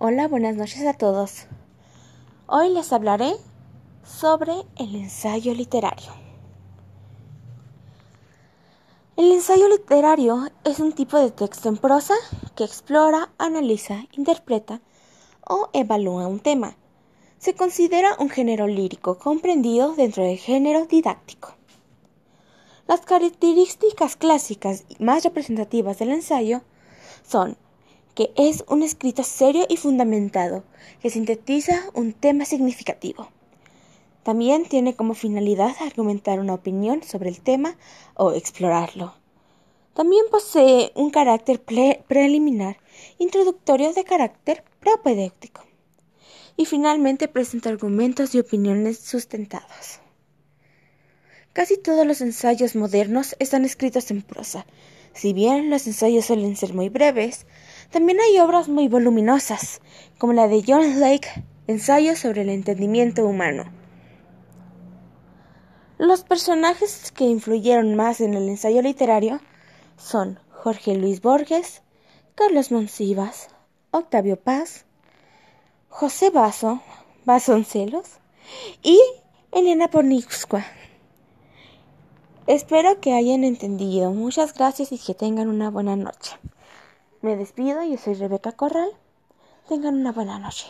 Hola, buenas noches a todos. Hoy les hablaré sobre el ensayo literario. El ensayo literario es un tipo de texto en prosa que explora, analiza, interpreta o evalúa un tema. Se considera un género lírico comprendido dentro del género didáctico. Las características clásicas y más representativas del ensayo son que es un escrito serio y fundamentado, que sintetiza un tema significativo. También tiene como finalidad argumentar una opinión sobre el tema o explorarlo. También posee un carácter preliminar, introductorio de carácter propedéutico. Y finalmente presenta argumentos y opiniones sustentados. Casi todos los ensayos modernos están escritos en prosa, si bien los ensayos suelen ser muy breves, también hay obras muy voluminosas, como la de John Lake, Ensayo sobre el entendimiento humano. Los personajes que influyeron más en el ensayo literario son Jorge Luis Borges, Carlos Monsivas, Octavio Paz, José Basso, Vasoncelos y Elena Poniatowska. Espero que hayan entendido. Muchas gracias y que tengan una buena noche. Me despido, yo soy Rebeca Corral. Tengan una buena noche.